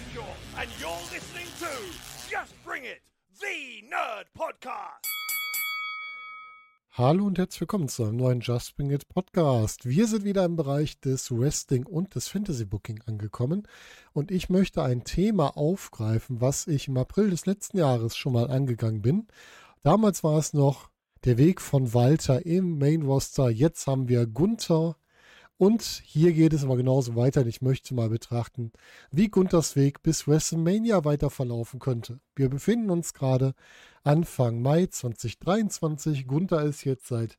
And you're listening to Just Bring It, the Nerd Podcast. Hallo und herzlich willkommen zu einem neuen Just Bring It Podcast. Wir sind wieder im Bereich des Wrestling und des Fantasy Booking angekommen und ich möchte ein Thema aufgreifen, was ich im April des letzten Jahres schon mal angegangen bin. Damals war es noch der Weg von Walter im Main Roster. Jetzt haben wir Gunther und hier geht es aber genauso weiter. Ich möchte mal betrachten, wie Gunthers Weg bis WrestleMania weiter verlaufen könnte. Wir befinden uns gerade Anfang Mai 2023. Gunther ist jetzt seit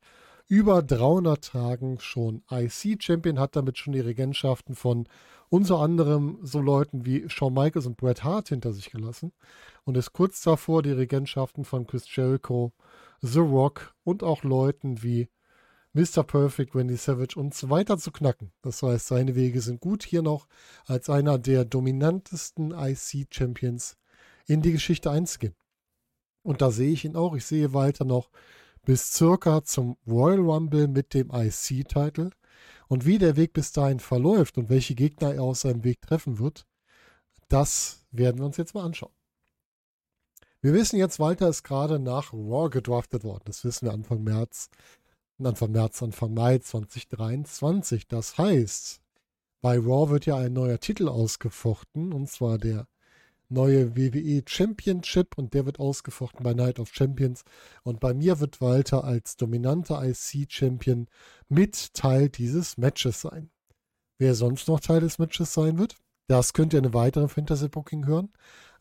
über 300 Tagen schon IC-Champion, hat damit schon die Regentschaften von unter anderem so Leuten wie Shawn Michaels und Bret Hart hinter sich gelassen und ist kurz davor, die Regentschaften von Chris Jericho, The Rock und auch Leuten wie Mr. Perfect, Wendy Savage und so weiter zu knacken. Das heißt, seine Wege sind gut hier noch als einer der dominantesten IC-Champions in die Geschichte einzugehen. Und da sehe ich ihn auch. Ich sehe weiter noch bis circa zum Royal Rumble mit dem IC-Title. Und wie der Weg bis dahin verläuft und welche Gegner er aus seinem Weg treffen wird, das werden wir uns jetzt mal anschauen. Wir wissen jetzt, Walter ist gerade nach Raw gedraftet worden. Das wissen wir Anfang März Anfang März, Anfang Mai 2023. Das heißt, bei Raw wird ja ein neuer Titel ausgefochten, und zwar der neue WWE Championship und der wird ausgefochten bei Night of Champions. Und bei mir wird Walter als dominanter IC-Champion mit Teil dieses Matches sein. Wer sonst noch Teil des Matches sein wird, das könnt ihr in einem weiteren Fantasy Booking hören,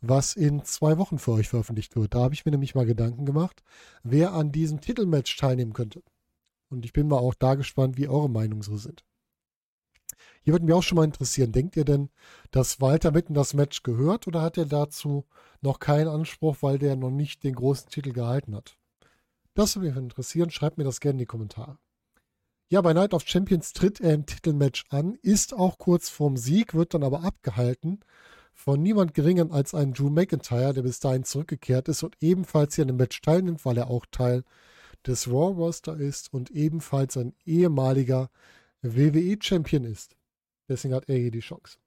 was in zwei Wochen für euch veröffentlicht wird. Da habe ich mir nämlich mal Gedanken gemacht, wer an diesem Titelmatch teilnehmen könnte. Und ich bin mal auch da gespannt, wie eure Meinungen so sind. Hier würde mich auch schon mal interessieren, denkt ihr denn, dass Walter mitten das Match gehört oder hat er dazu noch keinen Anspruch, weil der noch nicht den großen Titel gehalten hat? Das würde mich interessieren, schreibt mir das gerne in die Kommentare. Ja, bei Night of Champions tritt er im Titelmatch an, ist auch kurz vorm Sieg, wird dann aber abgehalten von niemand geringem als einem Drew McIntyre, der bis dahin zurückgekehrt ist und ebenfalls hier an dem Match teilnimmt, weil er auch Teil des Raw Roster ist und ebenfalls ein ehemaliger WWE-Champion ist. Deswegen hat er hier die Chance.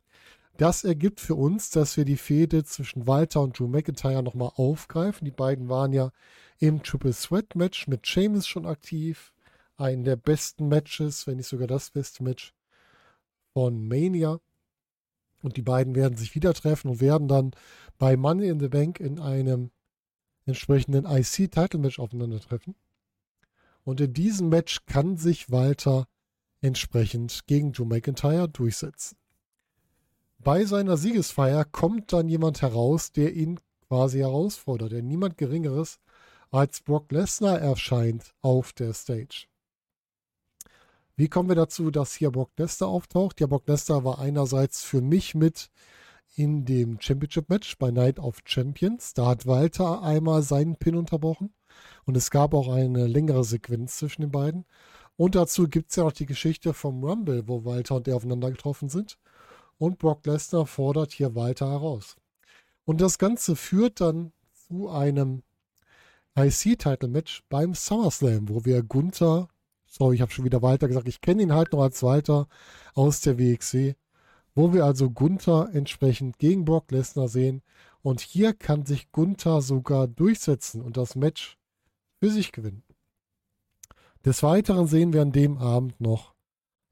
Das ergibt für uns, dass wir die Fehde zwischen Walter und Drew McIntyre nochmal aufgreifen. Die beiden waren ja im Triple Sweat Match mit Sheamus schon aktiv. Einen der besten Matches, wenn nicht sogar das beste Match von Mania. Und die beiden werden sich wieder treffen und werden dann bei Money in the Bank in einem entsprechenden IC-Title-Match aufeinandertreffen. Und in diesem Match kann sich Walter entsprechend gegen Joe McIntyre durchsetzen. Bei seiner Siegesfeier kommt dann jemand heraus, der ihn quasi herausfordert, der niemand Geringeres als Brock Lesnar erscheint auf der Stage. Wie kommen wir dazu, dass hier Brock Lesnar auftaucht? Ja, Brock Lesnar war einerseits für mich mit in dem Championship Match bei Night of Champions. Da hat Walter einmal seinen Pin unterbrochen. Und es gab auch eine längere Sequenz zwischen den beiden. Und dazu gibt es ja noch die Geschichte vom Rumble, wo Walter und er aufeinander getroffen sind. Und Brock Lesnar fordert hier Walter heraus. Und das Ganze führt dann zu einem IC-Title-Match beim SummerSlam, wo wir Gunther, sorry, ich habe schon wieder Walter gesagt, ich kenne ihn halt noch als Walter aus der WXW, wo wir also Gunther entsprechend gegen Brock Lesnar sehen. Und hier kann sich Gunther sogar durchsetzen und das Match für sich gewinnen. Des Weiteren sehen wir an dem Abend noch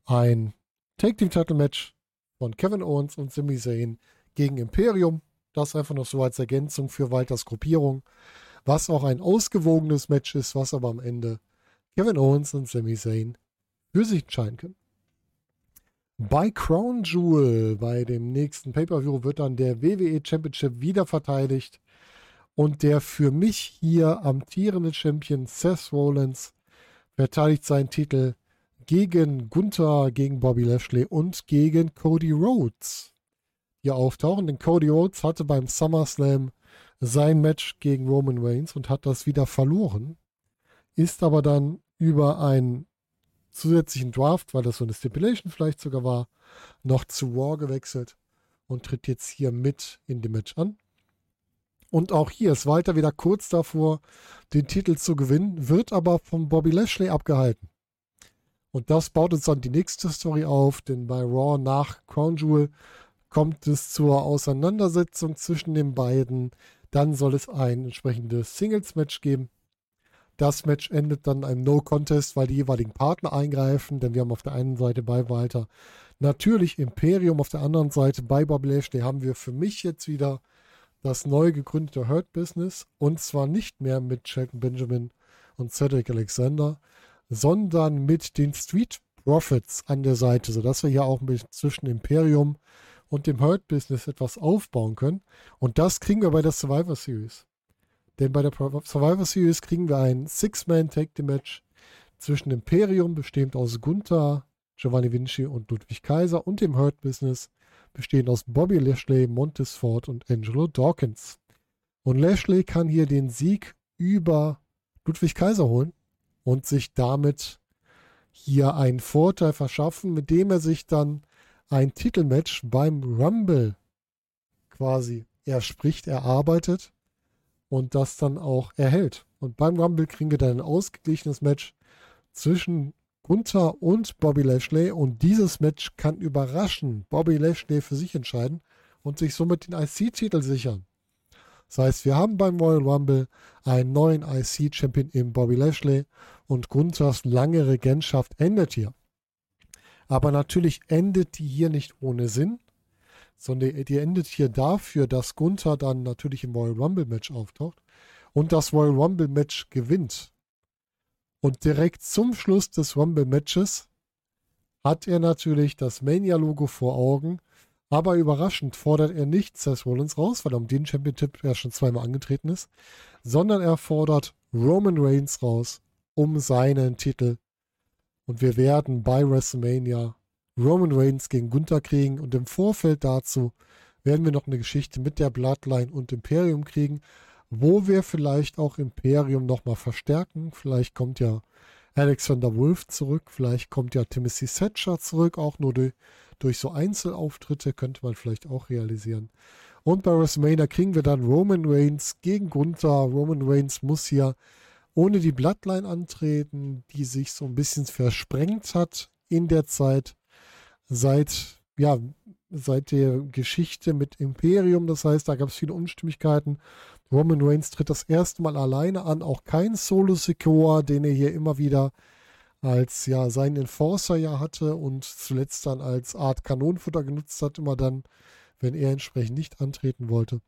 ein Take Team Title Match von Kevin Owens und Sami Zayn gegen Imperium. Das einfach noch so als Ergänzung für Walters Gruppierung, was auch ein ausgewogenes Match ist, was aber am Ende Kevin Owens und Sami Zayn für sich entscheiden können. Bei Crown Jewel, bei dem nächsten Pay-Per-View, wird dann der WWE Championship wieder verteidigt und der für mich hier amtierende Champion Seth Rollins verteidigt seinen Titel gegen Gunther, gegen Bobby Lashley und gegen Cody Rhodes hier auftauchen. Denn Cody Rhodes hatte beim SummerSlam sein Match gegen Roman Reigns und hat das wieder verloren. Ist aber dann über einen zusätzlichen Draft, weil das so eine Stipulation vielleicht sogar war, noch zu Raw gewechselt und tritt jetzt hier mit in dem Match an. Und auch hier ist Walter wieder kurz davor, den Titel zu gewinnen, wird aber von Bobby Lashley abgehalten. Und das baut uns dann die nächste Story auf, denn bei Raw nach Crown Jewel kommt es zur Auseinandersetzung zwischen den beiden. Dann soll es ein entsprechendes Singles-Match geben. Das Match endet dann einem No-Contest, weil die jeweiligen Partner eingreifen, denn wir haben auf der einen Seite bei Walter natürlich Imperium, auf der anderen Seite bei Bobby Lashley haben wir für mich jetzt wieder das neu gegründete Hurt Business und zwar nicht mehr mit Shelton Benjamin und Cedric Alexander, sondern mit den Street Profits an der Seite, sodass wir hier auch mit zwischen Imperium und dem Hurt Business etwas aufbauen können. Und das kriegen wir bei der Survivor Series. Denn bei der Survivor Series kriegen wir ein Six-Man-Tag-Match zwischen Imperium, bestehend aus Gunther, Giovanni Vinci und Ludwig Kaiser, und dem Hurt Business, bestehend aus Bobby Lashley, Montes Ford und Angelo Dawkins. Und Lashley kann hier den Sieg über Ludwig Kaiser holen und sich damit hier einen Vorteil verschaffen, mit dem er sich dann ein Titelmatch beim Rumble quasi erspricht, erarbeitet und das dann auch erhält. Und beim Rumble kriegen wir dann ein ausgeglichenes Match zwischen Gunther und Bobby Lashley und dieses Match kann überraschen Bobby Lashley für sich entscheiden und sich somit den IC-Titel sichern. Das heißt, wir haben beim Royal Rumble einen neuen IC-Champion im Bobby Lashley und Gunthers lange Regentschaft endet hier. Aber natürlich endet die hier nicht ohne Sinn, sondern die endet hier dafür, dass Gunther dann natürlich im Royal Rumble Match auftaucht und das Royal Rumble Match gewinnt. Und direkt zum Schluss des Rumble Matches hat er natürlich das Mania-Logo vor Augen, aber überraschend fordert er nicht Seth Rollins raus, weil er um den Championship ja schon zweimal angetreten ist, sondern er fordert Roman Reigns raus um seinen Titel. Und wir werden bei WrestleMania Roman Reigns gegen Gunther kriegen. Und im Vorfeld dazu werden wir noch eine Geschichte mit der Bloodline und Imperium kriegen, wo wir vielleicht auch Imperium nochmal verstärken. Vielleicht kommt ja Alexander Wolf zurück, vielleicht kommt ja Timothy Thatcher zurück, auch nur durch, durch so Einzelauftritte könnte man vielleicht auch realisieren. Und bei WrestleMania kriegen wir dann Roman Reigns gegen Gunther. Roman Reigns muss hier ohne die Bloodline antreten, die sich so ein bisschen versprengt hat in der Zeit seit, ja, seit der Geschichte mit Imperium. Das heißt, da gab es viele Unstimmigkeiten. Roman Reigns tritt das erste Mal alleine an, auch kein Solo Secure, den er hier immer wieder als ja seinen Enforcer ja hatte und zuletzt dann als Art Kanonenfutter genutzt hat, immer dann, wenn er entsprechend nicht antreten wollte.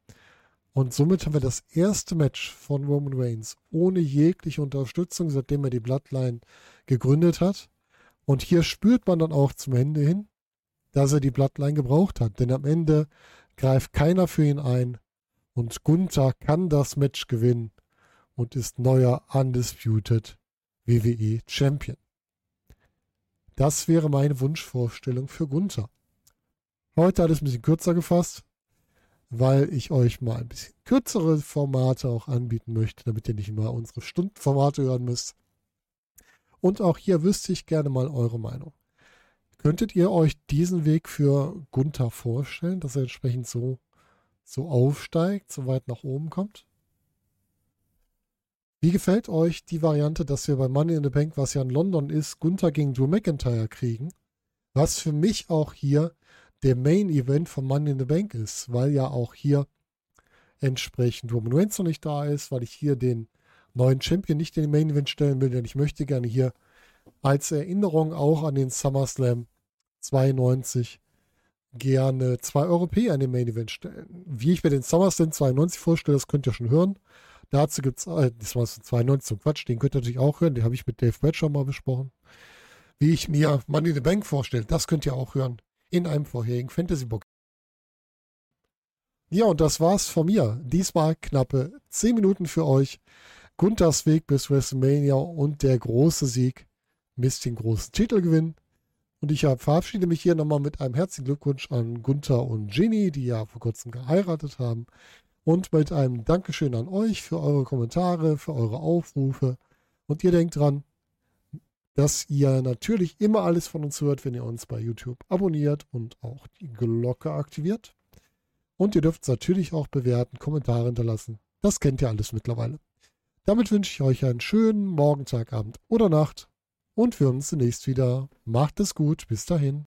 Und somit haben wir das erste Match von Roman Reigns ohne jegliche Unterstützung, seitdem er die Bloodline gegründet hat. Und hier spürt man dann auch zum Ende hin, dass er die Bloodline gebraucht hat. Denn am Ende greift keiner für ihn ein. Und Gunther kann das Match gewinnen und ist neuer Undisputed WWE Champion. Das wäre meine Wunschvorstellung für Gunther. Heute hat es ein bisschen kürzer gefasst weil ich euch mal ein bisschen kürzere Formate auch anbieten möchte, damit ihr nicht immer unsere Stundenformate hören müsst. Und auch hier wüsste ich gerne mal eure Meinung. Könntet ihr euch diesen Weg für Gunther vorstellen, dass er entsprechend so, so aufsteigt, so weit nach oben kommt? Wie gefällt euch die Variante, dass wir bei Money in the Bank, was ja in London ist, Gunther gegen Drew McIntyre kriegen? Was für mich auch hier der Main Event von Money in the Bank ist, weil ja auch hier entsprechend Roman Reigns noch nicht da ist, weil ich hier den neuen Champion nicht in den Main Event stellen will, denn ich möchte gerne hier als Erinnerung auch an den SummerSlam 92 gerne zwei Europäer in den Main Event stellen. Wie ich mir den SummerSlam 92 vorstelle, das könnt ihr schon hören. Dazu gibt es, äh, das war 92 zum Quatsch, den könnt ihr natürlich auch hören, den habe ich mit Dave Bradshaw mal besprochen. Wie ich mir Money in the Bank vorstelle, das könnt ihr auch hören in einem vorherigen Fantasy-Book. Ja, und das war's von mir. Diesmal knappe 10 Minuten für euch. Gunthers Weg bis WrestleMania und der große Sieg misst den großen Titelgewinn. Und ich verabschiede mich hier nochmal mit einem herzlichen Glückwunsch an Gunther und Ginny, die ja vor kurzem geheiratet haben. Und mit einem Dankeschön an euch für eure Kommentare, für eure Aufrufe. Und ihr denkt dran, dass ihr natürlich immer alles von uns hört, wenn ihr uns bei YouTube abonniert und auch die Glocke aktiviert. Und ihr dürft es natürlich auch bewerten, Kommentare hinterlassen. Das kennt ihr alles mittlerweile. Damit wünsche ich euch einen schönen Morgen, Tag, Abend oder Nacht und wir hören uns demnächst wieder. Macht es gut, bis dahin.